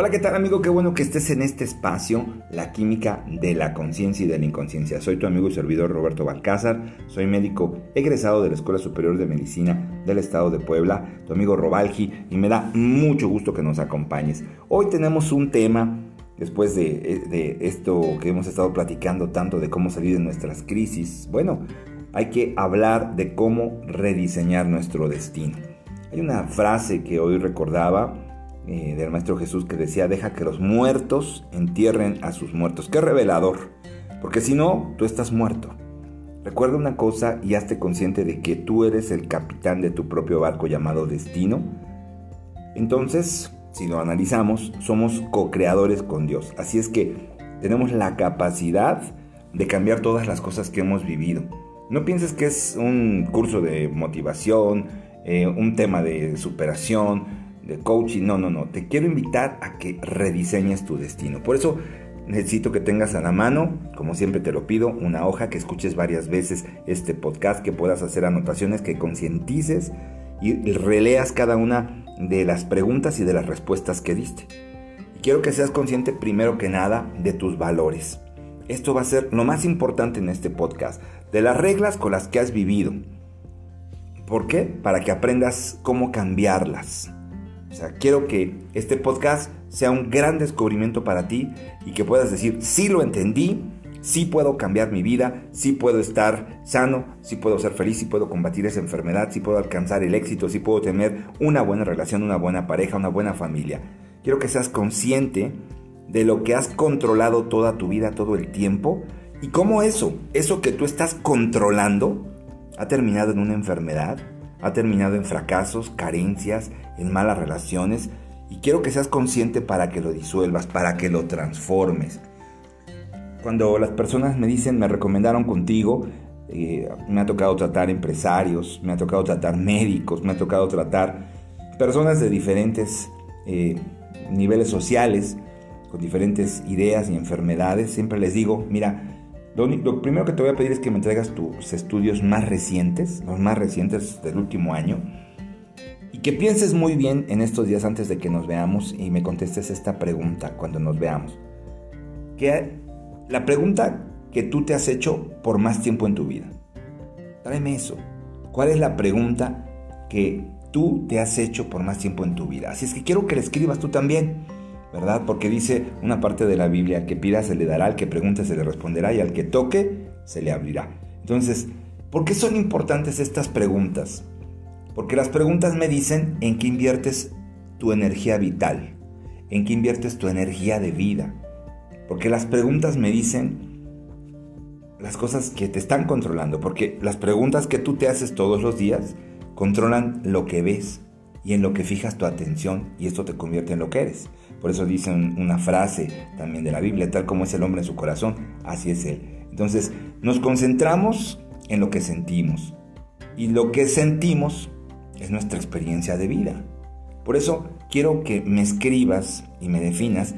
Hola, ¿qué tal amigo? Qué bueno que estés en este espacio, la química de la conciencia y de la inconsciencia. Soy tu amigo y servidor Roberto Balcázar, soy médico egresado de la Escuela Superior de Medicina del Estado de Puebla, tu amigo Robalgi, y me da mucho gusto que nos acompañes. Hoy tenemos un tema, después de, de esto que hemos estado platicando tanto de cómo salir de nuestras crisis, bueno, hay que hablar de cómo rediseñar nuestro destino. Hay una frase que hoy recordaba, eh, del Maestro Jesús que decía, deja que los muertos entierren a sus muertos. Qué revelador, porque si no, tú estás muerto. Recuerda una cosa y hazte consciente de que tú eres el capitán de tu propio barco llamado destino. Entonces, si lo analizamos, somos co-creadores con Dios. Así es que tenemos la capacidad de cambiar todas las cosas que hemos vivido. No pienses que es un curso de motivación, eh, un tema de superación, de coaching. No, no, no. Te quiero invitar a que rediseñes tu destino. Por eso necesito que tengas a la mano, como siempre te lo pido, una hoja que escuches varias veces este podcast, que puedas hacer anotaciones, que concientices y releas cada una de las preguntas y de las respuestas que diste. Quiero que seas consciente primero que nada de tus valores. Esto va a ser lo más importante en este podcast, de las reglas con las que has vivido. ¿Por qué? Para que aprendas cómo cambiarlas. O sea, quiero que este podcast sea un gran descubrimiento para ti y que puedas decir, sí lo entendí, sí puedo cambiar mi vida, sí puedo estar sano, sí puedo ser feliz, sí puedo combatir esa enfermedad, sí puedo alcanzar el éxito, sí puedo tener una buena relación, una buena pareja, una buena familia. Quiero que seas consciente de lo que has controlado toda tu vida, todo el tiempo, y cómo eso, eso que tú estás controlando, ha terminado en una enfermedad, ha terminado en fracasos, carencias, en malas relaciones y quiero que seas consciente para que lo disuelvas, para que lo transformes. Cuando las personas me dicen, me recomendaron contigo, eh, me ha tocado tratar empresarios, me ha tocado tratar médicos, me ha tocado tratar personas de diferentes eh, niveles sociales, con diferentes ideas y enfermedades, siempre les digo, mira, lo, primero que te voy a pedir es que me traigas tus estudios más recientes, los más recientes del último año, y que pienses muy bien en estos días antes de que nos veamos y me contestes esta pregunta cuando nos veamos. Que la pregunta que tú te has hecho por más tiempo en tu vida. Tráeme eso. ¿Cuál es la pregunta que tú te has hecho por más tiempo en tu vida? Así es que quiero que la escribas tú también. ¿Verdad? Porque dice una parte de la Biblia, que pida se le dará, al que pregunte se le responderá y al que toque se le abrirá. Entonces, ¿por qué son importantes estas preguntas? Porque las preguntas me dicen en qué inviertes tu energía vital, en qué inviertes tu energía de vida. Porque las preguntas me dicen las cosas que te están controlando, porque las preguntas que tú te haces todos los días controlan lo que ves y en lo que fijas tu atención y esto te convierte en lo que eres. Por eso dicen una frase también de la Biblia, tal como es el hombre en su corazón, así es él. Entonces, nos concentramos en lo que sentimos. Y lo que sentimos es nuestra experiencia de vida. Por eso quiero que me escribas y me definas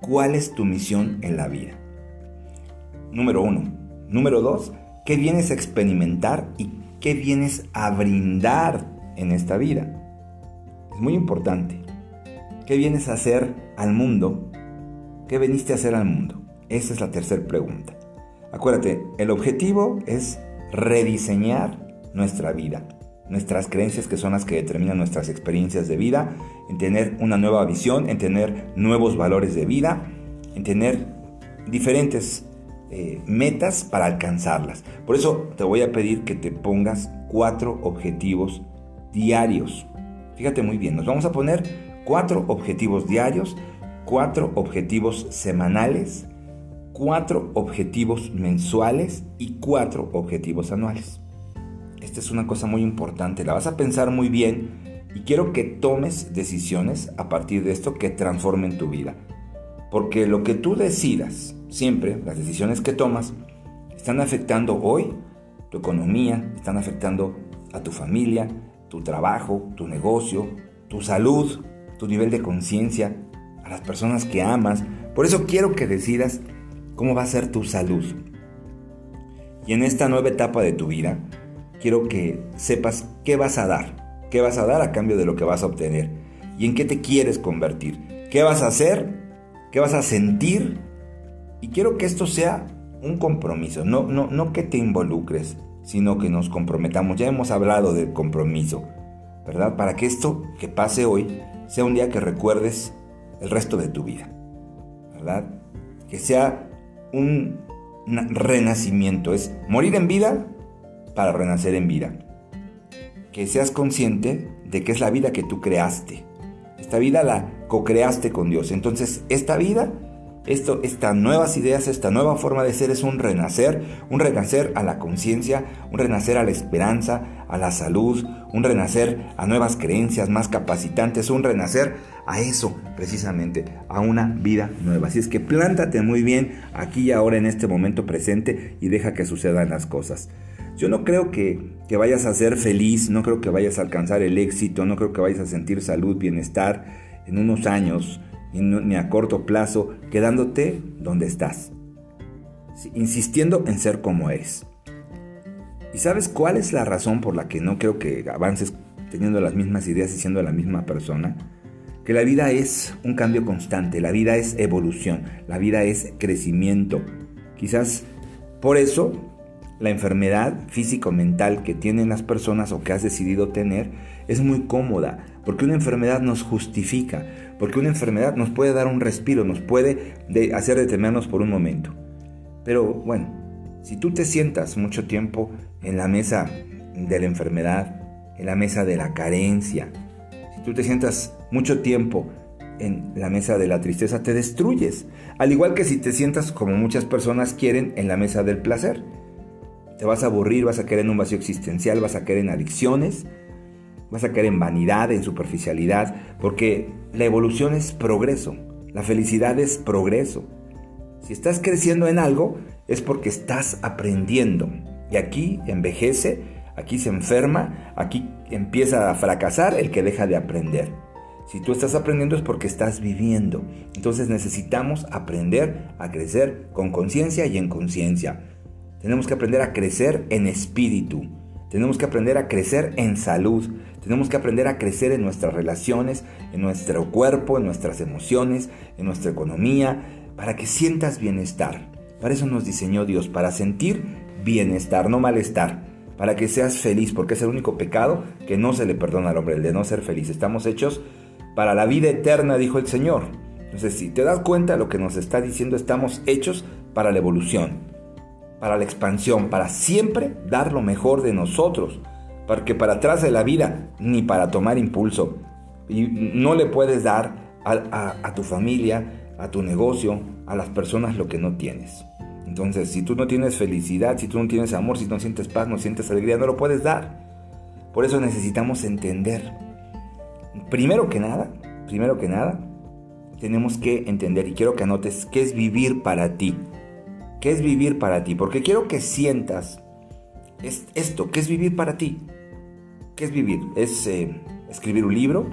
cuál es tu misión en la vida. Número uno. Número dos, ¿qué vienes a experimentar y qué vienes a brindar en esta vida? Es muy importante. ¿Qué vienes a hacer al mundo? ¿Qué veniste a hacer al mundo? Esa es la tercera pregunta. Acuérdate, el objetivo es rediseñar nuestra vida, nuestras creencias que son las que determinan nuestras experiencias de vida, en tener una nueva visión, en tener nuevos valores de vida, en tener diferentes eh, metas para alcanzarlas. Por eso te voy a pedir que te pongas cuatro objetivos diarios. Fíjate muy bien, nos vamos a poner cuatro objetivos diarios, cuatro objetivos semanales, cuatro objetivos mensuales y cuatro objetivos anuales. Esta es una cosa muy importante, la vas a pensar muy bien y quiero que tomes decisiones a partir de esto que transformen tu vida. Porque lo que tú decidas, siempre, las decisiones que tomas, están afectando hoy tu economía, están afectando a tu familia, tu trabajo, tu negocio, tu salud, tu nivel de conciencia, a las personas que amas. Por eso quiero que decidas cómo va a ser tu salud. Y en esta nueva etapa de tu vida, quiero que sepas qué vas a dar, qué vas a dar a cambio de lo que vas a obtener y en qué te quieres convertir. ¿Qué vas a hacer? ¿Qué vas a sentir? Y quiero que esto sea un compromiso, no, no, no que te involucres, sino que nos comprometamos. Ya hemos hablado del compromiso, ¿verdad? Para que esto que pase hoy sea un día que recuerdes el resto de tu vida, ¿verdad? Que sea un renacimiento, es morir en vida para renacer en vida. Que seas consciente de que es la vida que tú creaste. Esta vida la co-creaste con Dios. Entonces, esta vida esto, estas nuevas ideas, esta nueva forma de ser es un renacer, un renacer a la conciencia, un renacer a la esperanza, a la salud, un renacer a nuevas creencias más capacitantes, un renacer a eso precisamente, a una vida nueva. Así es que plántate muy bien aquí y ahora en este momento presente y deja que sucedan las cosas. Yo no creo que, que vayas a ser feliz, no creo que vayas a alcanzar el éxito, no creo que vayas a sentir salud, bienestar en unos años ni a corto plazo, quedándote donde estás, insistiendo en ser como eres. ¿Y sabes cuál es la razón por la que no creo que avances teniendo las mismas ideas y siendo la misma persona? Que la vida es un cambio constante, la vida es evolución, la vida es crecimiento. Quizás por eso la enfermedad físico-mental que tienen las personas o que has decidido tener es muy cómoda, porque una enfermedad nos justifica, porque una enfermedad nos puede dar un respiro, nos puede hacer detenernos por un momento. Pero bueno, si tú te sientas mucho tiempo en la mesa de la enfermedad, en la mesa de la carencia, si tú te sientas mucho tiempo en la mesa de la tristeza, te destruyes. Al igual que si te sientas como muchas personas quieren en la mesa del placer. Te vas a aburrir, vas a caer en un vacío existencial, vas a caer en adicciones, vas a caer en vanidad, en superficialidad, porque la evolución es progreso, la felicidad es progreso. Si estás creciendo en algo, es porque estás aprendiendo. Y aquí envejece, aquí se enferma, aquí empieza a fracasar el que deja de aprender. Si tú estás aprendiendo es porque estás viviendo. Entonces necesitamos aprender a crecer con conciencia y en conciencia. Tenemos que aprender a crecer en espíritu. Tenemos que aprender a crecer en salud. Tenemos que aprender a crecer en nuestras relaciones, en nuestro cuerpo, en nuestras emociones, en nuestra economía, para que sientas bienestar. Para eso nos diseñó Dios, para sentir bienestar, no malestar, para que seas feliz, porque es el único pecado que no se le perdona al hombre, el de no ser feliz. Estamos hechos para la vida eterna, dijo el Señor. Entonces, si te das cuenta de lo que nos está diciendo, estamos hechos para la evolución, para la expansión, para siempre dar lo mejor de nosotros porque para atrás de la vida, ni para tomar impulso. Y no le puedes dar a, tu familia, a tu negocio, a las personas lo que no tienes. Entonces, si tú no tienes felicidad, si tú no tienes amor, si no sientes paz, no sientes alegría, no lo puedes dar. Por eso necesitamos entender. Primero que nada, primero que nada, tenemos que entender y quiero que anotes qué es vivir para ti. ¿Qué es vivir para ti? Porque quiero que sientas esto, qué es vivir para ti. ¿Qué es vivir? Es eh, escribir un libro,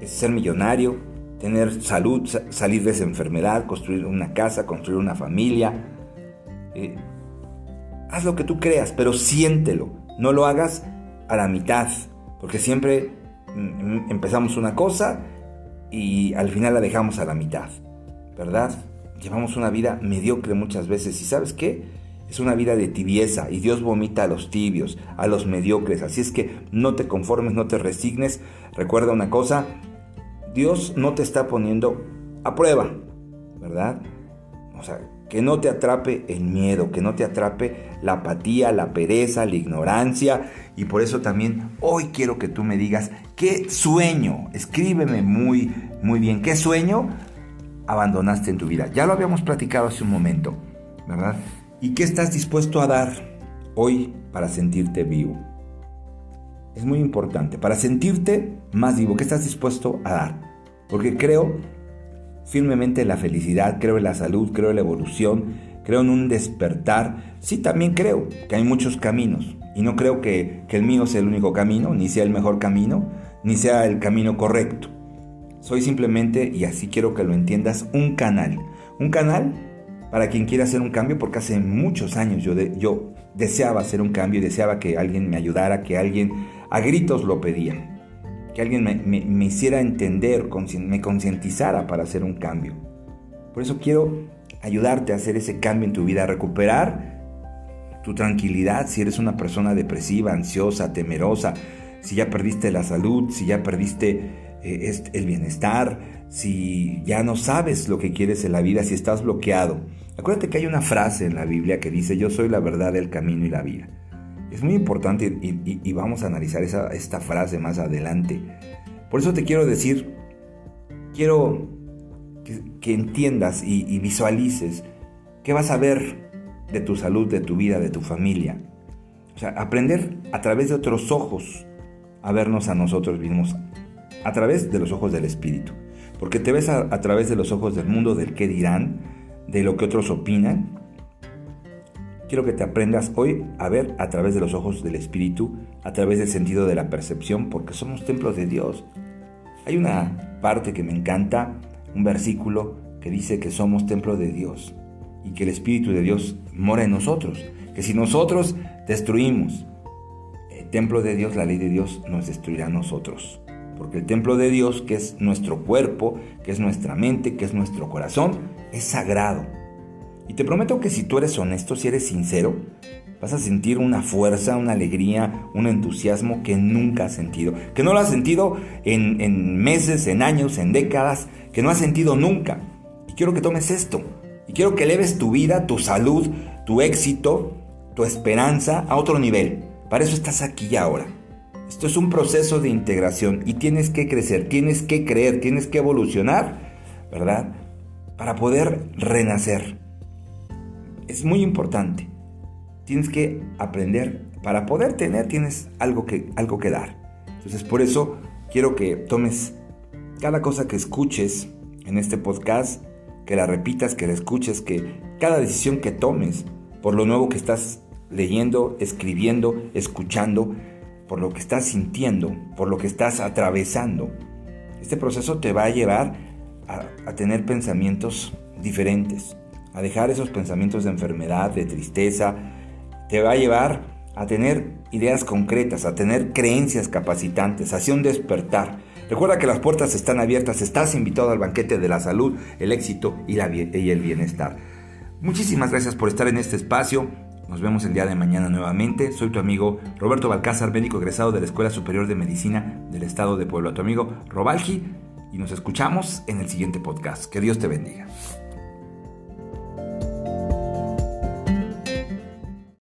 es ser millonario, tener salud, salir de esa enfermedad, construir una casa, construir una familia. Eh, haz lo que tú creas, pero siéntelo. No lo hagas a la mitad, porque siempre mm, mm, empezamos una cosa y al final la dejamos a la mitad, ¿verdad? Llevamos una vida mediocre muchas veces y ¿sabes qué? Es una vida de tibieza y Dios vomita a los tibios, a los mediocres. Así es que no te conformes, no te resignes. Recuerda una cosa, Dios no te está poniendo a prueba, ¿verdad? O sea, que no te atrape el miedo, que no te atrape la apatía, la pereza, la ignorancia. Y por eso también hoy quiero que tú me digas, ¿qué sueño? Escríbeme muy, muy bien, ¿qué sueño abandonaste en tu vida? Ya lo habíamos platicado hace un momento, ¿verdad? ¿Y qué estás dispuesto a dar hoy para sentirte vivo? Es muy importante, para sentirte más vivo, ¿qué estás dispuesto a dar? Porque creo firmemente en la felicidad, creo en la salud, creo en la evolución, creo en un despertar. Sí, también creo que hay muchos caminos y no creo que, que el mío sea el único camino, ni sea el mejor camino, ni sea el camino correcto. Soy simplemente, y así quiero que lo entiendas, un canal. Un canal para quien quiera hacer un cambio, porque hace muchos años yo, yo deseaba hacer un cambio y deseaba que alguien me ayudara, que alguien a gritos lo pedía. que alguien me, hiciera entender, me concientizara para hacer un cambio. Por eso quiero ayudarte a hacer ese cambio en tu vida, a recuperar tu tranquilidad si eres una persona depresiva, ansiosa, temerosa, si ya perdiste la salud, si ya perdiste eh, el bienestar, si ya no sabes lo que quieres en la vida, si estás bloqueado. Acuérdate que hay una frase en la Biblia que dice, yo soy la verdad, el camino y la vida. Es muy importante y, vamos a analizar esta frase más adelante. Por eso te quiero decir, quiero que, entiendas y, y visualices qué vas a ver de tu salud, de tu vida, de tu familia. O sea, aprender a través de otros ojos a vernos a nosotros mismos, a través de los ojos del Espíritu. Porque te ves a, través de los ojos del mundo, del qué dirán, de lo que otros opinan, Quiero que te aprendas hoy a ver a través de los ojos del Espíritu, a través del sentido de la percepción, porque somos templos de Dios. Hay una parte que me encanta, un versículo que dice que somos templo de Dios y que el Espíritu de Dios mora en nosotros, que si nosotros destruimos el templo de Dios, la ley de Dios nos destruirá a nosotros. Porque el templo de Dios, que es nuestro cuerpo, que es nuestra mente, que es nuestro corazón, es sagrado y te prometo que si tú eres honesto, si eres sincero, vas a sentir una fuerza, una alegría, un entusiasmo que nunca has sentido. Que no lo has sentido en, meses, en años, en décadas, que no has sentido nunca. Y quiero que tomes esto. Y quiero que eleves tu vida, tu salud, tu éxito, tu esperanza a otro nivel. Para eso estás aquí y ahora. Esto es un proceso de integración y tienes que crecer, tienes que creer, tienes que evolucionar, ¿verdad? Para poder renacer es muy importante. Tienes que aprender. Para poder tener tienes algo que, algo que dar. Entonces por eso quiero que tomes cada cosa que escuches en este podcast, que la repitas, que la escuches, que cada decisión que tomes por lo nuevo que estás leyendo, escribiendo, escuchando, por lo que estás sintiendo, por lo que estás atravesando. Este proceso te va a llevar a, tener pensamientos diferentes, a dejar esos pensamientos de enfermedad, de tristeza, te va a llevar a tener ideas concretas, a tener creencias capacitantes, hacia un despertar. Recuerda que las puertas están abiertas, estás invitado al banquete de la salud, el éxito y el bienestar. Muchísimas gracias por estar en este espacio. Nos vemos el día de mañana nuevamente. Soy tu amigo Roberto Balcázar, médico egresado de la Escuela Superior de Medicina del Estado de Puebla. Tu amigo Robalgi. Y nos escuchamos en el siguiente podcast. Que Dios te bendiga.